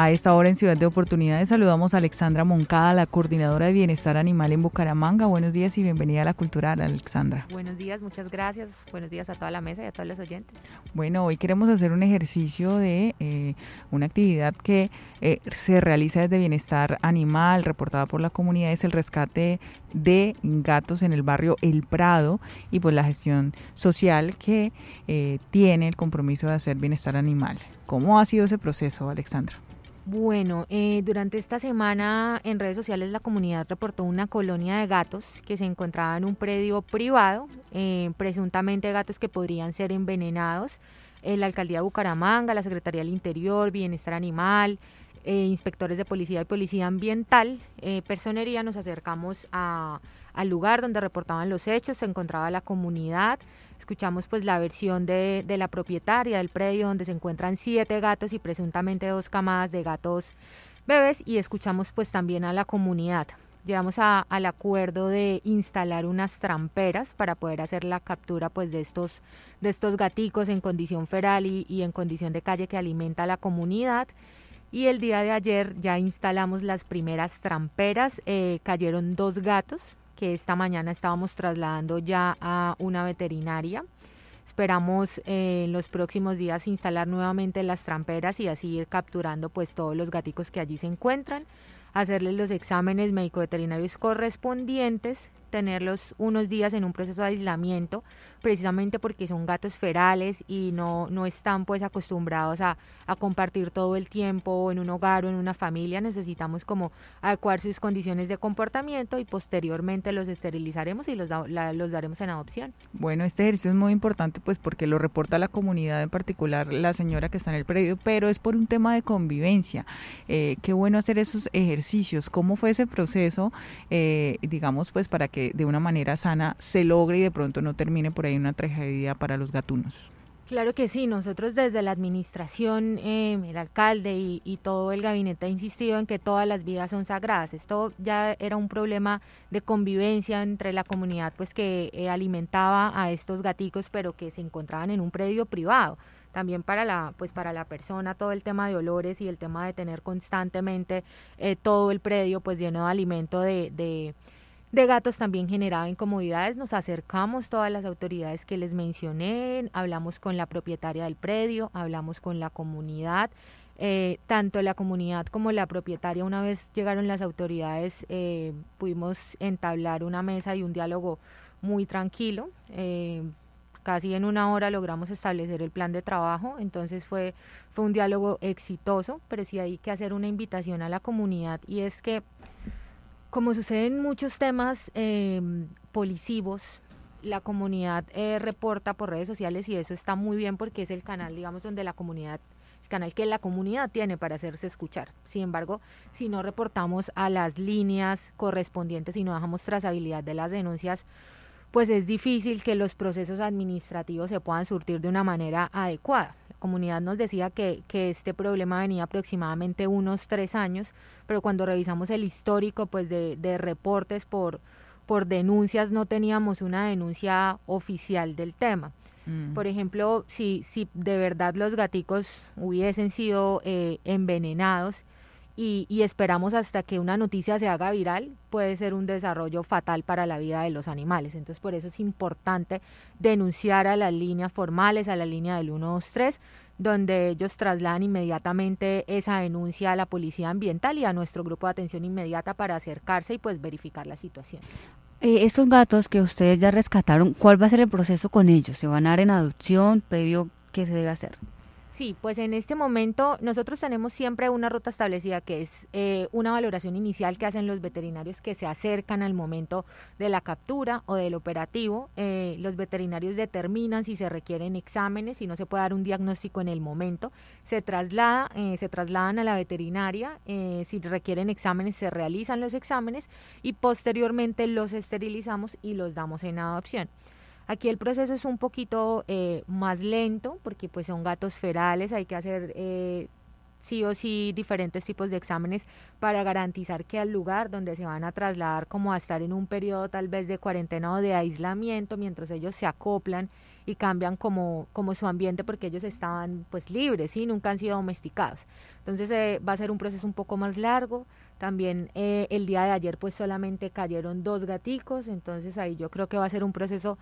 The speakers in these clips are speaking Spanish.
A esta hora en Ciudad de Oportunidades saludamos a Alexandra Moncada, la coordinadora de Bienestar Animal en Bucaramanga. Buenos días y bienvenida a la Cultural, Alexandra. Buenos días, muchas gracias. Buenos días a toda la mesa y a todos los oyentes. Bueno, hoy queremos hacer un ejercicio de eh, una actividad que eh, se realiza desde Bienestar Animal, reportada por la comunidad, es el rescate de gatos en el barrio El Prado y pues la gestión social que eh, tiene el compromiso de hacer Bienestar Animal. ¿Cómo ha sido ese proceso, Alexandra? Bueno, eh, durante esta semana en redes sociales la comunidad reportó una colonia de gatos que se encontraba en un predio privado, eh, presuntamente gatos que podrían ser envenenados. Eh, la alcaldía de Bucaramanga, la Secretaría del Interior, Bienestar Animal, inspectores de policía y policía ambiental, personería, nos acercamos a, al lugar donde reportaban los hechos, se encontraba la comunidad, Escuchamos pues la versión de, de, la propietaria del predio donde se encuentran siete gatos y presuntamente dos camadas de gatos bebés y escuchamos pues también a la comunidad. Llegamos a, al acuerdo de instalar unas tramperas para poder hacer la captura pues de estos, de estos gaticos en condición feral y, y en condición de calle que alimenta a la comunidad. Y el día de ayer ya instalamos las primeras tramperas, eh, cayeron dos gatos, que esta mañana estábamos trasladando ya a una veterinaria. Esperamos eh, en los próximos días instalar nuevamente las tramperas y así ir capturando pues todos los gaticos que allí se encuentran, hacerles los exámenes médico-veterinarios correspondientes tenerlos unos días en un proceso de aislamiento, precisamente porque son gatos ferales y no, no están pues acostumbrados a, compartir todo el tiempo en un hogar o en una familia. Necesitamos como adecuar sus condiciones de comportamiento y posteriormente los esterilizaremos y los, los daremos en adopción. Bueno, este ejercicio es muy importante pues porque lo reporta la comunidad, en particular la señora que está en el predio, pero es por un tema de convivencia. Eh, qué bueno hacer esos ejercicios. ¿Cómo fue ese proceso, eh, digamos, pues para que de una manera sana se logre y de pronto no termine por ahí una tragedia para los gatunos. Claro que sí, nosotros desde la administración, eh, el alcalde y, todo el gabinete ha insistido en que todas las vidas son sagradas. Esto ya era un problema de convivencia entre la comunidad, pues que eh, alimentaba a estos gaticos, pero que se encontraban en un predio privado. También para la, pues para la persona todo el tema de olores y el tema de tener constantemente eh, todo el predio pues lleno de alimento de gatos también generaba incomodidades. Nos acercamos todas las autoridades que les mencioné, hablamos con la propietaria del predio, hablamos con la comunidad. Eh, tanto la comunidad como la propietaria, una vez llegaron las autoridades, eh, pudimos entablar una mesa y un diálogo muy tranquilo. Eh, casi en una hora logramos establecer el plan de trabajo, entonces fue, fue un diálogo exitoso, pero sí hay que hacer una invitación a la comunidad y es que como sucede en muchos temas eh, polisivos, la comunidad eh, reporta por redes sociales y eso está muy bien porque es el canal, digamos, donde la comunidad, el canal que la comunidad tiene para hacerse escuchar. Sin embargo, si no reportamos a las líneas correspondientes y no dejamos trazabilidad de las denuncias, pues es difícil que los procesos administrativos se puedan surtir de una manera adecuada comunidad nos decía que, que este problema venía aproximadamente unos tres años, pero cuando revisamos el histórico pues de, de reportes por, por denuncias no teníamos una denuncia oficial del tema. Mm. Por ejemplo, si, si de verdad los gaticos hubiesen sido eh, envenenados y, esperamos hasta que una noticia se haga viral, puede ser un desarrollo fatal para la vida de los animales. Entonces, por eso es importante denunciar a las líneas formales, a la línea del 123, donde ellos trasladan inmediatamente esa denuncia a la policía ambiental y a nuestro grupo de atención inmediata para acercarse y pues verificar la situación. Eh, estos gatos que ustedes ya rescataron, ¿cuál va a ser el proceso con ellos? ¿Se van a dar en adopción? ¿Previo qué se debe hacer? Sí, pues en este momento nosotros tenemos siempre una ruta establecida que es eh, una valoración inicial que hacen los veterinarios que se acercan al momento de la captura o del operativo. Eh, los veterinarios determinan si se requieren exámenes, si no se puede dar un diagnóstico en el momento. Se traslada, eh, se trasladan a la veterinaria, si requieren exámenes se realizan los exámenes y posteriormente los esterilizamos y los damos en adopción. Aquí el proceso es un poquito eh, más lento porque pues son gatos ferales, hay que hacer eh, sí o sí diferentes tipos de exámenes para garantizar que al lugar donde se van a trasladar como a estar en un periodo tal vez de cuarentena o de aislamiento mientras ellos se acoplan y cambian como, como su ambiente porque ellos estaban pues libres y nunca han sido domesticados. Entonces eh, va a ser un proceso un poco más largo. También el día de ayer pues solamente cayeron dos gaticos, entonces ahí yo creo que va a ser un proceso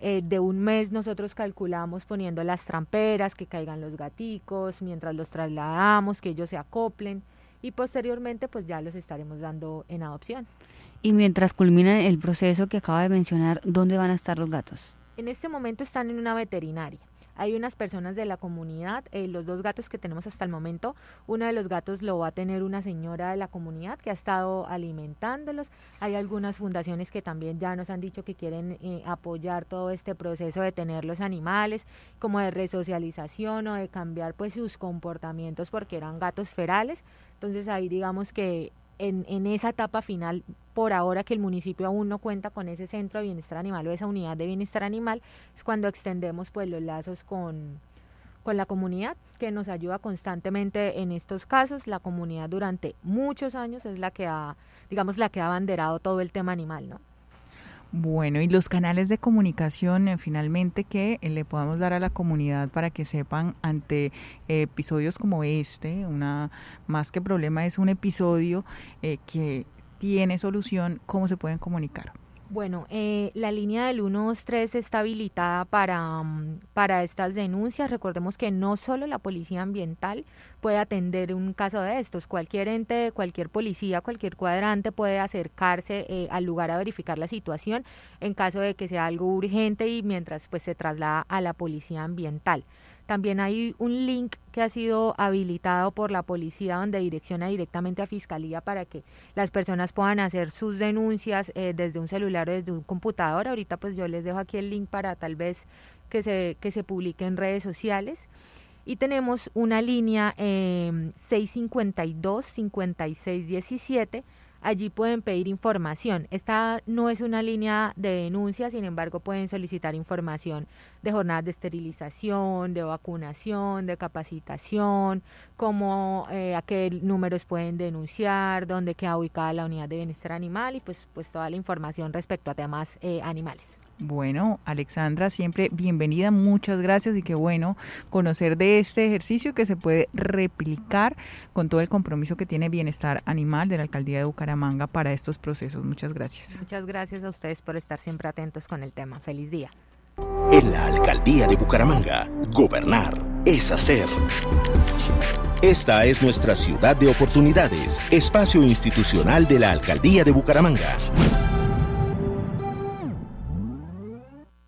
eh, de un mes nosotros calculamos poniendo las tramperas, que caigan los gaticos, mientras los trasladamos, que ellos se acoplen y posteriormente pues ya los estaremos dando en adopción. Y mientras culmina el proceso que acaba de mencionar, ¿dónde van a estar los gatos? En este momento están en una veterinaria. Hay unas personas de la comunidad, eh, los dos gatos que tenemos hasta el momento, uno de los gatos lo va a tener una señora de la comunidad que ha estado alimentándolos. Hay algunas fundaciones que también ya nos han dicho que quieren eh, apoyar todo este proceso de tener los animales, como de resocialización o de cambiar pues sus comportamientos porque eran gatos ferales. Entonces ahí digamos que en, en, esa etapa final, por ahora que el municipio aún no cuenta con ese centro de bienestar animal o esa unidad de bienestar animal, es cuando extendemos pues los lazos con, con la comunidad que nos ayuda constantemente en estos casos. La comunidad durante muchos años es la que ha, digamos, la que ha abanderado todo el tema animal, ¿no? Bueno, y los canales de comunicación eh, finalmente que eh, le podamos dar a la comunidad para que sepan ante eh, episodios como este, una más que problema es un episodio que tiene solución, ¿cómo se pueden comunicar? Bueno, eh, la línea del 123 está habilitada para, mm, para estas denuncias. Recordemos que no solo la policía ambiental puede atender un caso de estos. Cualquier ente, cualquier policía, cualquier cuadrante puede acercarse eh, al lugar a verificar la situación en caso de que sea algo urgente y mientras pues se traslada a la policía ambiental. También hay un link que ha sido habilitado por la policía donde direcciona directamente a Fiscalía para que las personas puedan hacer sus denuncias eh, desde un celular o desde un computador. Ahorita pues yo les dejo aquí el link para tal vez que se, que se publique en redes sociales. Y tenemos una línea eh, 652-5617 Allí pueden pedir información. Esta no es una línea de denuncia, sin embargo pueden solicitar información de jornadas de esterilización, de vacunación, de capacitación, cómo, eh, a qué números pueden denunciar, dónde queda ubicada la unidad de bienestar animal y pues, pues toda la información respecto a temas eh, animales. Bueno, Alexandra, siempre bienvenida, muchas gracias y qué bueno conocer de este ejercicio que se puede replicar con todo el compromiso que tiene Bienestar Animal de la Alcaldía de Bucaramanga para estos procesos. Muchas gracias. Muchas gracias a ustedes por estar siempre atentos con el tema. Feliz día. En la Alcaldía de Bucaramanga, gobernar es hacer. Esta es nuestra ciudad de oportunidades, espacio institucional de la Alcaldía de Bucaramanga.